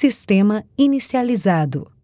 Sistema inicializado.